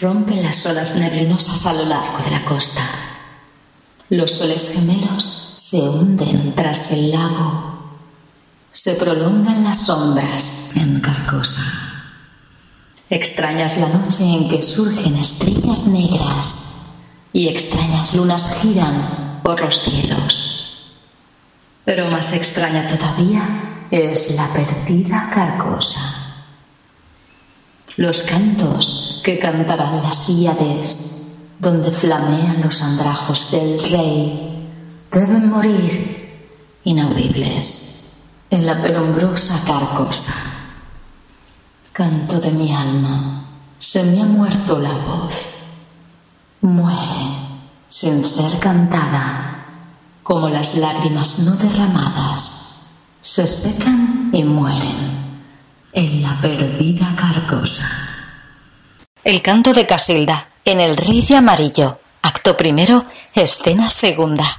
rompe las olas neblinosas a lo largo de la costa. Los soles gemelos se hunden tras el lago. Se prolongan las sombras en Carcosa. Extrañas la noche en que surgen estrellas negras y extrañas lunas giran por los cielos. Pero más extraña todavía es la perdida Carcosa los cantos que cantarán las Íades, donde flamean los andrajos del rey, deben morir inaudibles en la penumbrosa carcosa. Canto de mi alma, se me ha muerto la voz. Muere sin ser cantada, como las lágrimas no derramadas se secan y mueren en la perdida carcosa. El canto de Casilda, en El Rey de Amarillo, acto primero, escena segunda.